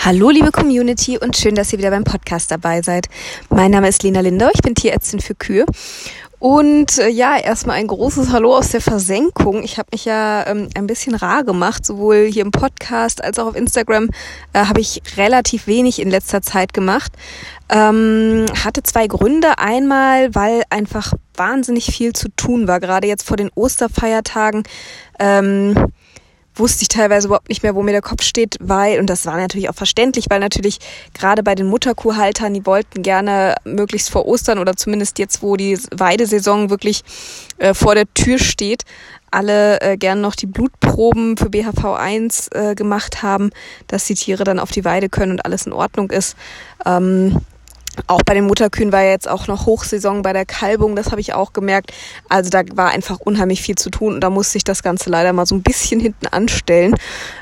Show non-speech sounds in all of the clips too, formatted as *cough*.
Hallo liebe Community und schön, dass ihr wieder beim Podcast dabei seid. Mein Name ist Lena Lindau, ich bin Tierärztin für Kühe. Und äh, ja, erstmal ein großes Hallo aus der Versenkung. Ich habe mich ja ähm, ein bisschen rar gemacht, sowohl hier im Podcast als auch auf Instagram äh, habe ich relativ wenig in letzter Zeit gemacht. Ähm, hatte zwei Gründe. Einmal, weil einfach wahnsinnig viel zu tun war, gerade jetzt vor den Osterfeiertagen. Ähm, wusste ich teilweise überhaupt nicht mehr, wo mir der Kopf steht, weil, und das war natürlich auch verständlich, weil natürlich gerade bei den Mutterkuhhaltern, die wollten gerne möglichst vor Ostern oder zumindest jetzt, wo die Weidesaison wirklich äh, vor der Tür steht, alle äh, gern noch die Blutproben für BHV1 äh, gemacht haben, dass die Tiere dann auf die Weide können und alles in Ordnung ist. Ähm, auch bei den Mutterkühen war ja jetzt auch noch Hochsaison bei der Kalbung, das habe ich auch gemerkt. Also da war einfach unheimlich viel zu tun und da musste ich das Ganze leider mal so ein bisschen hinten anstellen.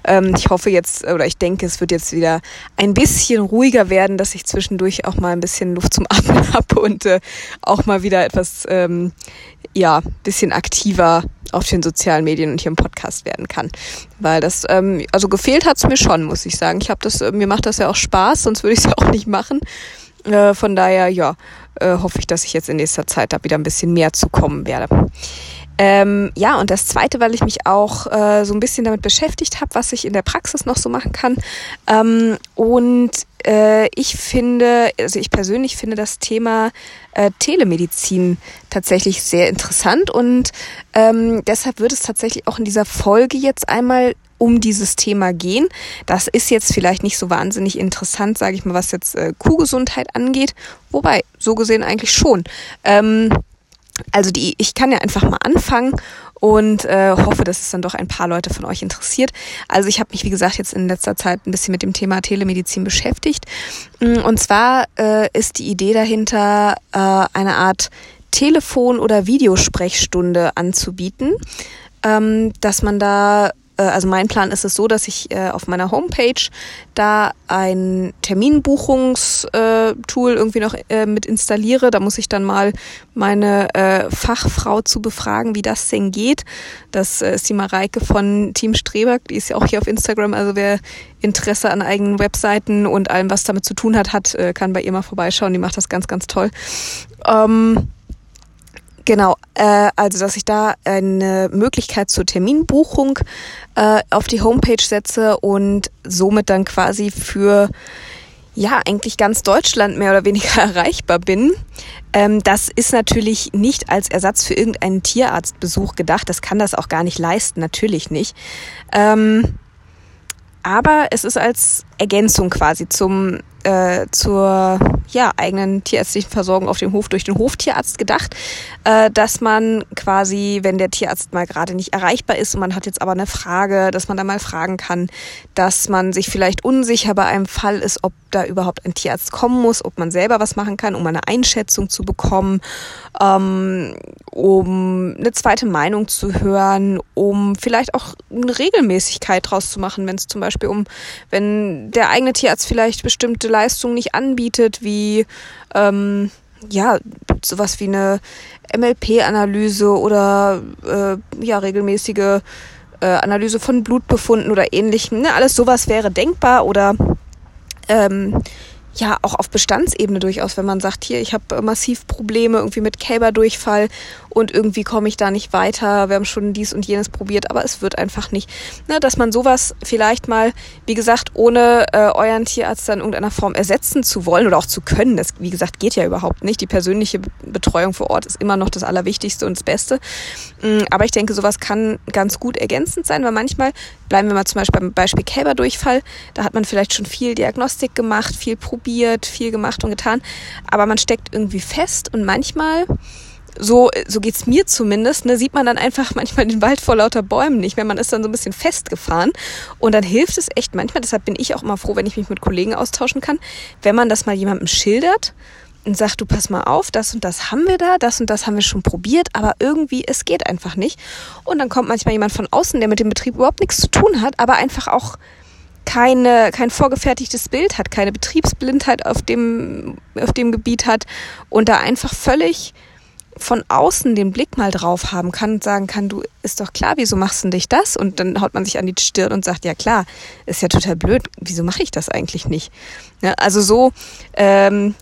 Ähm, ich hoffe jetzt, oder ich denke, es wird jetzt wieder ein bisschen ruhiger werden, dass ich zwischendurch auch mal ein bisschen Luft zum *laughs* Atmen habe und äh, auch mal wieder etwas, ähm, ja, bisschen aktiver auf den sozialen Medien und hier im Podcast werden kann. Weil das, ähm, also gefehlt hat's mir schon, muss ich sagen. Ich habe das, äh, mir macht das ja auch Spaß, sonst würde ich es ja *laughs* auch nicht machen. Äh, von daher, ja, äh, hoffe ich, dass ich jetzt in nächster Zeit da wieder ein bisschen mehr zu kommen werde. Ähm, ja, und das Zweite, weil ich mich auch äh, so ein bisschen damit beschäftigt habe, was ich in der Praxis noch so machen kann. Ähm, und äh, ich finde, also ich persönlich finde das Thema äh, Telemedizin tatsächlich sehr interessant und ähm, deshalb wird es tatsächlich auch in dieser Folge jetzt einmal um dieses Thema gehen. Das ist jetzt vielleicht nicht so wahnsinnig interessant, sage ich mal, was jetzt äh, Kuhgesundheit angeht. Wobei, so gesehen eigentlich schon. Ähm, also die, ich kann ja einfach mal anfangen und äh, hoffe, dass es dann doch ein paar Leute von euch interessiert. Also ich habe mich, wie gesagt, jetzt in letzter Zeit ein bisschen mit dem Thema Telemedizin beschäftigt. Mm, und zwar äh, ist die Idee dahinter, äh, eine Art Telefon- oder Videosprechstunde anzubieten, ähm, dass man da also mein Plan ist es so, dass ich äh, auf meiner Homepage da ein Terminbuchungstool irgendwie noch äh, mit installiere. Da muss ich dann mal meine äh, Fachfrau zu befragen, wie das denn geht. Das äh, ist die Mareike von Team Streberg, die ist ja auch hier auf Instagram. Also wer Interesse an eigenen Webseiten und allem, was damit zu tun hat, hat, äh, kann bei ihr mal vorbeischauen. Die macht das ganz, ganz toll. Ähm, Genau, äh, also dass ich da eine Möglichkeit zur Terminbuchung äh, auf die Homepage setze und somit dann quasi für ja eigentlich ganz Deutschland mehr oder weniger *laughs* erreichbar bin. Ähm, das ist natürlich nicht als Ersatz für irgendeinen Tierarztbesuch gedacht. Das kann das auch gar nicht leisten, natürlich nicht. Ähm, aber es ist als Ergänzung quasi zum äh, zur ja, eigenen tierärztlichen Versorgung auf dem Hof durch den Hoftierarzt gedacht, äh, dass man quasi, wenn der Tierarzt mal gerade nicht erreichbar ist und man hat jetzt aber eine Frage, dass man da mal fragen kann, dass man sich vielleicht unsicher bei einem Fall ist, ob da überhaupt ein Tierarzt kommen muss, ob man selber was machen kann, um eine Einschätzung zu bekommen, ähm, um eine zweite Meinung zu hören, um vielleicht auch eine Regelmäßigkeit draus zu machen, wenn es zum Beispiel um, wenn der eigene Tierarzt vielleicht bestimmte Leistungen nicht anbietet, wie ähm, ja, sowas wie eine MLP-Analyse oder äh, ja, regelmäßige äh, Analyse von Blutbefunden oder ähnlichem. Ne? Alles sowas wäre denkbar oder ähm, ja auch auf Bestandsebene durchaus, wenn man sagt, hier, ich habe massiv Probleme irgendwie mit Kälberdurchfall und irgendwie komme ich da nicht weiter. Wir haben schon dies und jenes probiert, aber es wird einfach nicht. Ne, dass man sowas vielleicht mal, wie gesagt, ohne äh, euren Tierarzt dann in irgendeiner Form ersetzen zu wollen oder auch zu können. Das, wie gesagt, geht ja überhaupt nicht. Die persönliche Betreuung vor Ort ist immer noch das Allerwichtigste und das Beste. Mm, aber ich denke, sowas kann ganz gut ergänzend sein, weil manchmal, bleiben wir mal zum Beispiel beim Beispiel Kälberdurchfall, da hat man vielleicht schon viel Diagnostik gemacht, viel probiert, viel gemacht und getan, aber man steckt irgendwie fest und manchmal so, so geht's mir zumindest, ne, sieht man dann einfach *laughs* manchmal den Wald vor lauter Bäumen nicht mehr. Man ist dann so ein bisschen festgefahren. Und dann hilft es echt manchmal, deshalb bin ich auch immer froh, wenn ich mich mit Kollegen austauschen kann, wenn man das mal jemandem schildert und sagt, du pass mal auf, das und das haben wir da, das und das haben wir schon probiert, aber irgendwie, es geht einfach nicht. Und dann kommt manchmal jemand von außen, der mit dem Betrieb überhaupt nichts zu tun hat, aber einfach auch keine, kein vorgefertigtes Bild hat, keine Betriebsblindheit auf dem, auf dem Gebiet hat und da einfach völlig von außen den Blick mal drauf haben kann und sagen kann, du ist doch klar, wieso machst du dich das? Und dann haut man sich an die Stirn und sagt, ja klar, ist ja total blöd, wieso mache ich das eigentlich nicht? Ja, also so ähm,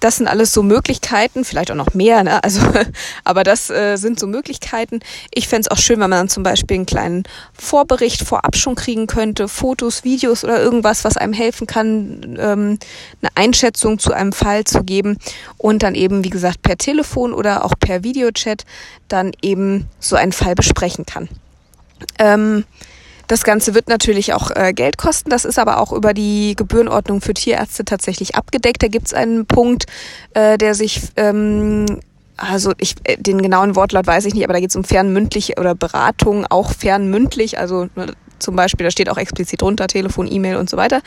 das sind alles so Möglichkeiten, vielleicht auch noch mehr, ne? Also, *laughs* aber das äh, sind so Möglichkeiten. Ich fände es auch schön, wenn man dann zum Beispiel einen kleinen Vorbericht vorab schon kriegen könnte, Fotos, Videos oder irgendwas, was einem helfen kann, ähm, eine Einschätzung zu einem Fall zu geben und dann eben, wie gesagt, per Telefon oder auch per Videochat dann eben so einen Fall besprechen kann. Ähm, das Ganze wird natürlich auch äh, Geld kosten. Das ist aber auch über die Gebührenordnung für Tierärzte tatsächlich abgedeckt. Da gibt es einen Punkt, äh, der sich ähm, also ich äh, den genauen Wortlaut weiß ich nicht, aber da geht es um fernmündlich oder Beratung, auch fernmündlich, also ne, zum Beispiel, da steht auch explizit drunter, Telefon, E-Mail und so weiter.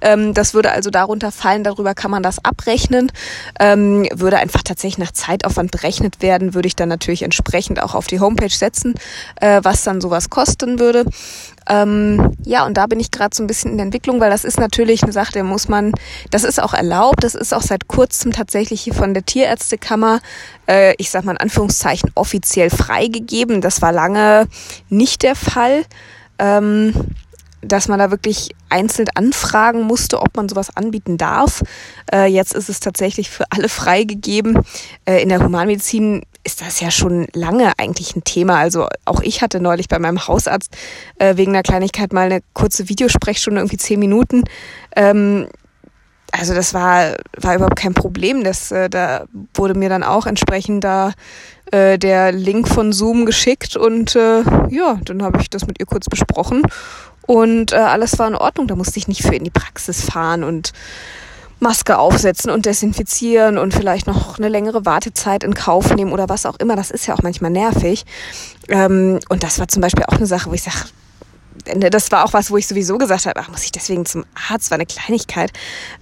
Ähm, das würde also darunter fallen, darüber kann man das abrechnen. Ähm, würde einfach tatsächlich nach Zeitaufwand berechnet werden, würde ich dann natürlich entsprechend auch auf die Homepage setzen, äh, was dann sowas kosten würde. Ähm, ja, und da bin ich gerade so ein bisschen in der Entwicklung, weil das ist natürlich eine Sache, da muss man, das ist auch erlaubt, das ist auch seit kurzem tatsächlich hier von der Tierärztekammer, äh, ich sag mal in Anführungszeichen, offiziell freigegeben. Das war lange nicht der Fall ähm, dass man da wirklich einzeln anfragen musste, ob man sowas anbieten darf. Äh, jetzt ist es tatsächlich für alle freigegeben. Äh, in der Humanmedizin ist das ja schon lange eigentlich ein Thema. Also auch ich hatte neulich bei meinem Hausarzt äh, wegen einer Kleinigkeit mal eine kurze Videosprechstunde, irgendwie zehn Minuten. Ähm, also das war, war überhaupt kein Problem. Das, äh, da wurde mir dann auch entsprechend da äh, der Link von Zoom geschickt und äh, ja, dann habe ich das mit ihr kurz besprochen und äh, alles war in Ordnung. Da musste ich nicht für in die Praxis fahren und Maske aufsetzen und desinfizieren und vielleicht noch eine längere Wartezeit in Kauf nehmen oder was auch immer. Das ist ja auch manchmal nervig. Ähm, und das war zum Beispiel auch eine Sache, wo ich sage, das war auch was, wo ich sowieso gesagt habe, ach, muss ich deswegen zum Arzt, war eine Kleinigkeit.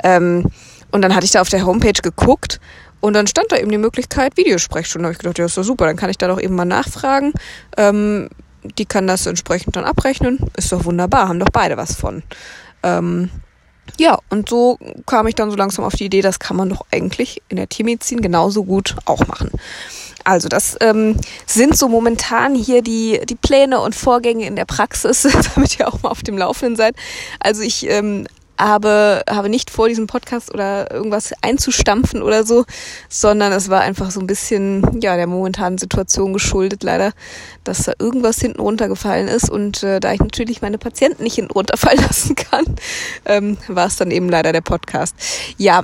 Ähm, und dann hatte ich da auf der Homepage geguckt und dann stand da eben die Möglichkeit, Videosprechstunde. Da habe ich gedacht, ja, ist doch super, dann kann ich da doch eben mal nachfragen. Ähm, die kann das entsprechend dann abrechnen. Ist doch wunderbar, haben doch beide was von. Ähm, ja, und so kam ich dann so langsam auf die Idee, das kann man doch eigentlich in der Tiermedizin genauso gut auch machen. Also das ähm, sind so momentan hier die, die Pläne und Vorgänge in der Praxis, *laughs* damit ihr auch mal auf dem Laufenden seid. Also ich ähm, habe, habe nicht vor, diesen Podcast oder irgendwas einzustampfen oder so, sondern es war einfach so ein bisschen, ja, der momentanen Situation geschuldet leider, dass da irgendwas hinten runtergefallen ist und äh, da ich natürlich meine Patienten nicht hinten runterfallen *laughs* lassen kann, ähm, war es dann eben leider der Podcast. Ja,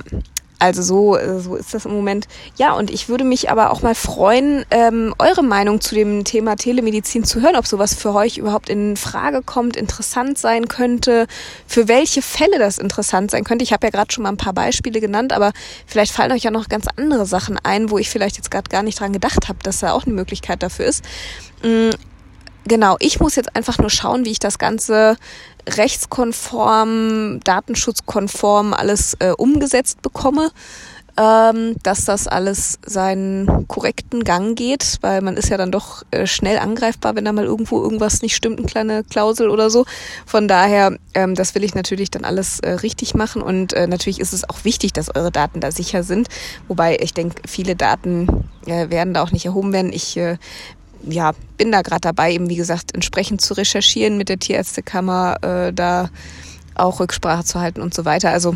also so, äh, so ist das im Moment. Ja, und ich würde mich aber auch mal freuen, ähm, eure Meinung zu dem Thema Telemedizin zu hören, ob sowas für euch überhaupt in Frage kommt, interessant sein könnte, für welche Fälle das interessant sein könnte. Ich habe ja gerade schon mal ein paar Beispiele genannt, aber vielleicht fallen euch ja noch ganz andere Sachen ein, wo ich vielleicht jetzt gerade gar nicht dran gedacht habe, dass da auch eine Möglichkeit dafür ist. Genau, ich muss jetzt einfach nur schauen, wie ich das Ganze rechtskonform, datenschutzkonform alles äh, umgesetzt bekomme, ähm, dass das alles seinen korrekten Gang geht, weil man ist ja dann doch äh, schnell angreifbar, wenn da mal irgendwo irgendwas nicht stimmt, eine kleine Klausel oder so. Von daher, ähm, das will ich natürlich dann alles äh, richtig machen und äh, natürlich ist es auch wichtig, dass eure Daten da sicher sind, wobei ich denke, viele Daten äh, werden da auch nicht erhoben werden. Ich äh, ja, bin da gerade dabei, eben wie gesagt, entsprechend zu recherchieren mit der Tierärztekammer, äh, da auch Rücksprache zu halten und so weiter. Also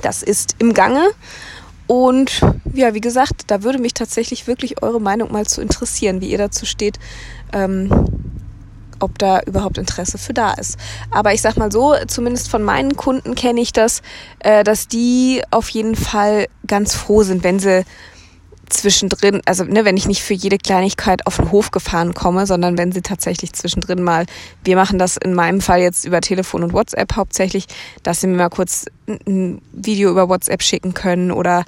das ist im Gange. Und ja, wie gesagt, da würde mich tatsächlich wirklich eure Meinung mal zu interessieren, wie ihr dazu steht, ähm, ob da überhaupt Interesse für da ist. Aber ich sag mal so, zumindest von meinen Kunden kenne ich das, äh, dass die auf jeden Fall ganz froh sind, wenn sie zwischendrin, also ne, wenn ich nicht für jede Kleinigkeit auf den Hof gefahren komme, sondern wenn sie tatsächlich zwischendrin mal, wir machen das in meinem Fall jetzt über Telefon und WhatsApp hauptsächlich, dass sie mir mal kurz ein Video über WhatsApp schicken können oder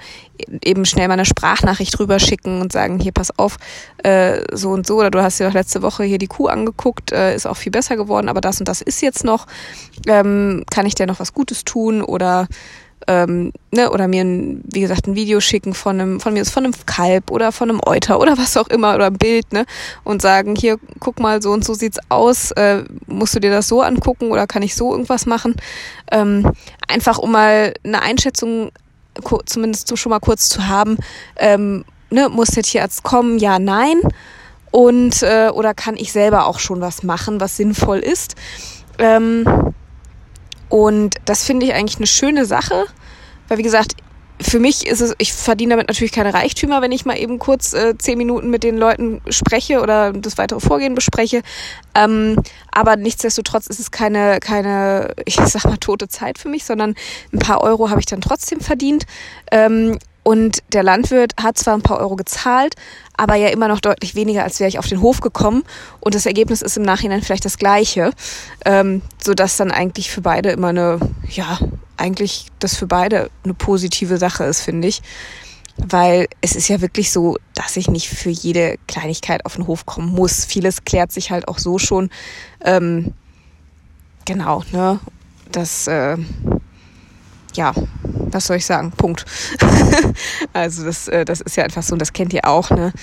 eben schnell mal eine Sprachnachricht rüber schicken und sagen, hier pass auf, äh, so und so, oder du hast dir doch letzte Woche hier die Kuh angeguckt, äh, ist auch viel besser geworden, aber das und das ist jetzt noch, ähm, kann ich dir noch was Gutes tun oder ähm, ne, oder mir ein, wie gesagt ein Video schicken von einem von mir von einem Kalb oder von einem Euter oder *laughs* was auch immer oder ein Bild ne und sagen hier guck mal so und so sieht's aus äh, musst du dir das so angucken oder kann ich so irgendwas machen ähm, einfach um mal eine Einschätzung zumindest schon mal kurz zu haben ähm, ne, muss der Tierarzt kommen? Ja, nein. Und äh, oder kann ich selber auch schon was machen, was sinnvoll ist? Ähm, und das finde ich eigentlich eine schöne Sache, weil wie gesagt, für mich ist es, ich verdiene damit natürlich keine Reichtümer, wenn ich mal eben kurz äh, zehn Minuten mit den Leuten spreche oder das weitere Vorgehen bespreche. Ähm, aber nichtsdestotrotz ist es keine, keine, *laughs* ich sag mal, tote Zeit für mich, sondern ein paar Euro habe ich dann trotzdem verdient. Ähm, und der Landwirt hat zwar ein paar Euro gezahlt, aber ja immer noch deutlich weniger, als wäre ich auf den Hof gekommen. Und das Ergebnis ist im Nachhinein vielleicht das gleiche, ähm, sodass dann eigentlich für beide immer eine, ja, eigentlich das für beide eine positive Sache ist, finde ich. Weil es ist ja wirklich so, dass ich nicht für jede Kleinigkeit auf den Hof kommen muss. Vieles klärt sich halt auch so schon. Ähm, genau, ne? Das, äh, ja, was soll ich sagen? Punkt. *laughs* also das, äh, das ist ja einfach so und das kennt ihr auch, ne?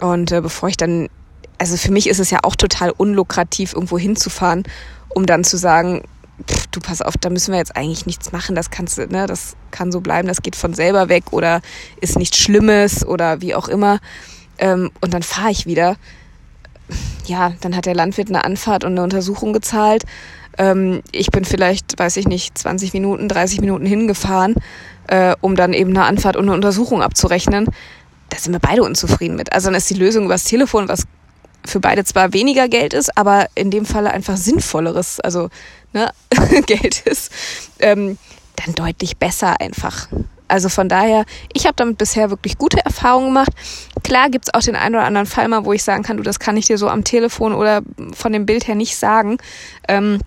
Und äh, bevor ich dann, also für mich ist es ja auch total unlukrativ, irgendwo hinzufahren, um dann zu sagen, pff, du pass auf, da müssen wir jetzt eigentlich nichts machen, das kannst du, ne, das kann so bleiben, das geht von selber weg oder ist nichts Schlimmes oder wie auch immer. Ähm, und dann fahre ich wieder. Ja, dann hat der Landwirt eine Anfahrt und eine Untersuchung gezahlt ähm, ich bin vielleicht, weiß ich nicht, 20 Minuten, 30 Minuten hingefahren, äh, um dann eben eine Anfahrt und eine Untersuchung abzurechnen. Da sind wir beide unzufrieden mit. Also dann ist die Lösung übers Telefon, was für beide zwar weniger Geld ist, aber in dem Falle einfach sinnvolleres, also ne, *laughs* Geld ist, ähm, dann deutlich besser einfach. Also von daher, ich habe damit bisher wirklich gute Erfahrungen gemacht. Klar gibt's auch den einen oder anderen Fall mal, wo ich sagen kann, du, das kann ich dir so am Telefon oder von dem Bild her nicht sagen. Ähm,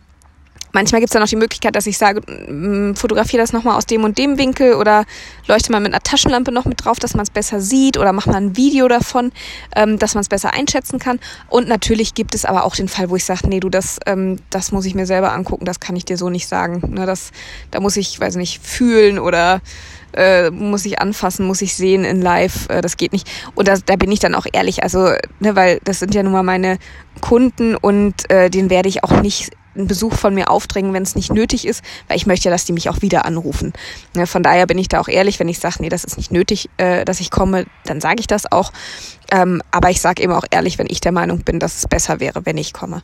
Manchmal gibt es dann auch die Möglichkeit, dass ich sage, mm, fotografiere das nochmal aus dem und dem Winkel oder leuchte mal mit einer Taschenlampe noch mit drauf, dass man es besser sieht oder mach mal ein Video davon, ähm, dass man es besser einschätzen kann. Und natürlich gibt es aber auch den Fall, wo ich sage, nee, du, das, ähm, das muss ich mir selber angucken, das kann ich dir so nicht sagen. Ne, das, da muss ich, weiß nicht, fühlen oder äh, muss ich anfassen, muss ich sehen in live, äh, das geht nicht. Und da, da bin ich dann auch ehrlich, also, ne, weil das sind ja nun mal meine Kunden und äh, den werde ich auch nicht einen Besuch von mir aufdrängen, wenn es nicht nötig ist, weil ich möchte ja, dass die mich auch wieder anrufen. Ne, von daher bin ich da auch ehrlich, wenn ich sage, nee, das ist nicht nötig, äh, dass ich komme, dann sage ich das auch. Ähm, aber ich sage eben auch ehrlich, wenn ich der Meinung bin, dass es besser wäre, wenn ich komme.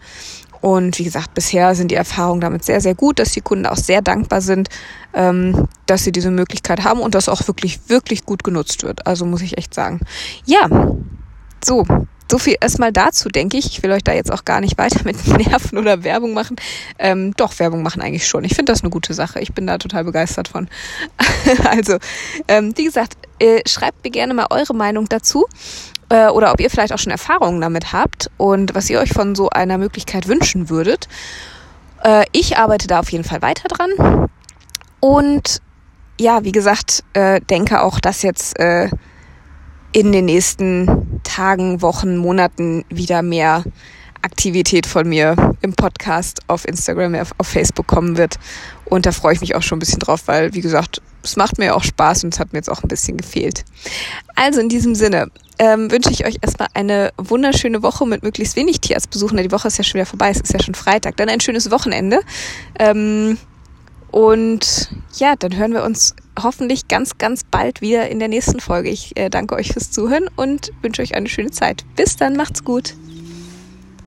Und wie gesagt, bisher sind die Erfahrungen damit sehr, sehr gut, dass die Kunden auch sehr dankbar sind, ähm, dass sie diese Möglichkeit haben und das auch wirklich, wirklich gut genutzt wird. Also muss ich echt sagen. Ja, so, so viel erstmal dazu, denke ich. Ich will euch da jetzt auch gar nicht weiter mit *laughs* Nerven oder Werbung machen. Ähm, doch, Werbung machen eigentlich schon. Ich finde das eine gute Sache. Ich bin da total begeistert von. *laughs* also, ähm, wie gesagt, äh, schreibt mir gerne mal eure Meinung dazu äh, oder ob ihr vielleicht auch schon Erfahrungen damit habt und was ihr euch von so einer Möglichkeit wünschen würdet. Äh, ich arbeite da auf jeden Fall weiter dran. Und ja, wie gesagt, äh, denke auch, dass jetzt in den nächsten Tagen, Wochen, Monaten wieder mehr Aktivität von mir im Podcast, auf Instagram, auf Facebook kommen wird. Und da freue ich mich auch schon ein bisschen drauf, weil, wie gesagt, es macht mir auch Spaß und es hat mir jetzt auch ein bisschen gefehlt. Also in diesem Sinne ähm, wünsche ich euch erstmal eine wunderschöne Woche mit möglichst wenig Tierarztbesuchen. Die Woche ist ja schon wieder vorbei, es ist ja schon Freitag. Dann ein schönes Wochenende. Ähm, und ja, dann hören wir uns hoffentlich ganz, ganz bald wieder in der nächsten Folge. Ich äh, danke euch fürs Zuhören und wünsche euch eine schöne Zeit. Bis dann, macht's gut.